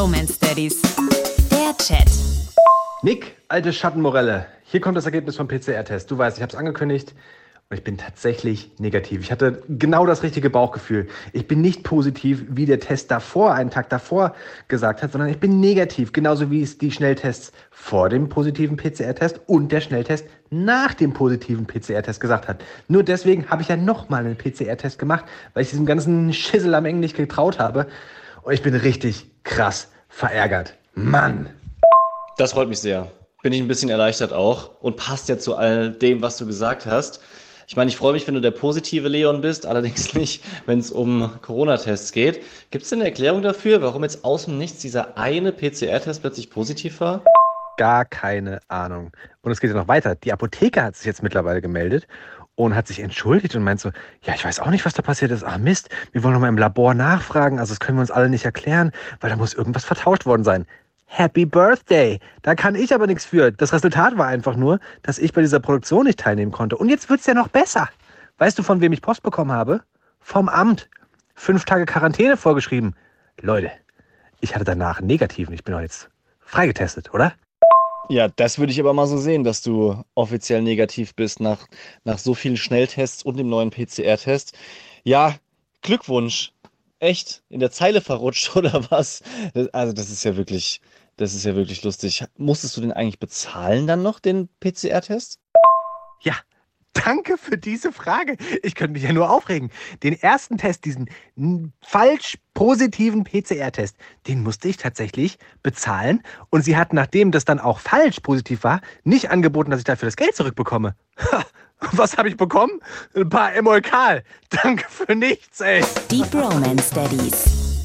Bromance Daddies. Der Chat. Nick, alte Schattenmorelle. Hier kommt das Ergebnis vom PCR-Test. Du weißt, ich habe es angekündigt und ich bin tatsächlich negativ. Ich hatte genau das richtige Bauchgefühl. Ich bin nicht positiv, wie der Test davor, einen Tag davor gesagt hat, sondern ich bin negativ, genauso wie es die Schnelltests vor dem positiven PCR-Test und der Schnelltest nach dem positiven PCR-Test gesagt hat. Nur deswegen habe ich ja nochmal einen PCR-Test gemacht, weil ich diesem ganzen Schissel am Ende nicht getraut habe. Und ich bin richtig krass verärgert. Mann! Das freut mich sehr. Bin ich ein bisschen erleichtert auch und passt ja zu all dem, was du gesagt hast. Ich meine, ich freue mich, wenn du der positive Leon bist, allerdings nicht, wenn es um Corona-Tests geht. Gibt es denn eine Erklärung dafür, warum jetzt aus dem Nichts dieser eine PCR-Test plötzlich positiv war? Gar keine Ahnung. Und es geht ja noch weiter. Die Apotheke hat sich jetzt mittlerweile gemeldet und hat sich entschuldigt und meint so, ja, ich weiß auch nicht, was da passiert ist. Ah, Mist, wir wollen noch mal im Labor nachfragen. Also das können wir uns alle nicht erklären, weil da muss irgendwas vertauscht worden sein. Happy Birthday. Da kann ich aber nichts für. Das Resultat war einfach nur, dass ich bei dieser Produktion nicht teilnehmen konnte. Und jetzt wird's ja noch besser. Weißt du, von wem ich Post bekommen habe? Vom Amt. Fünf Tage Quarantäne vorgeschrieben. Leute, ich hatte danach einen negativen. Ich bin doch jetzt freigetestet, oder? Ja, das würde ich aber mal so sehen, dass du offiziell negativ bist nach, nach so vielen Schnelltests und dem neuen PCR-Test. Ja, Glückwunsch. Echt? In der Zeile verrutscht oder was? Also, das ist ja wirklich, das ist ja wirklich lustig. Musstest du den eigentlich bezahlen dann noch, den PCR-Test? Ja, danke für diese Frage. Ich könnte mich ja nur aufregen. Den ersten Test, diesen falsch positiven PCR-Test, den musste ich tatsächlich bezahlen. Und sie hat, nachdem das dann auch falsch positiv war, nicht angeboten, dass ich dafür das Geld zurückbekomme. Ha, was habe ich bekommen? Ein paar Emolkal. Danke für nichts, ey. Die Bromance Daddies.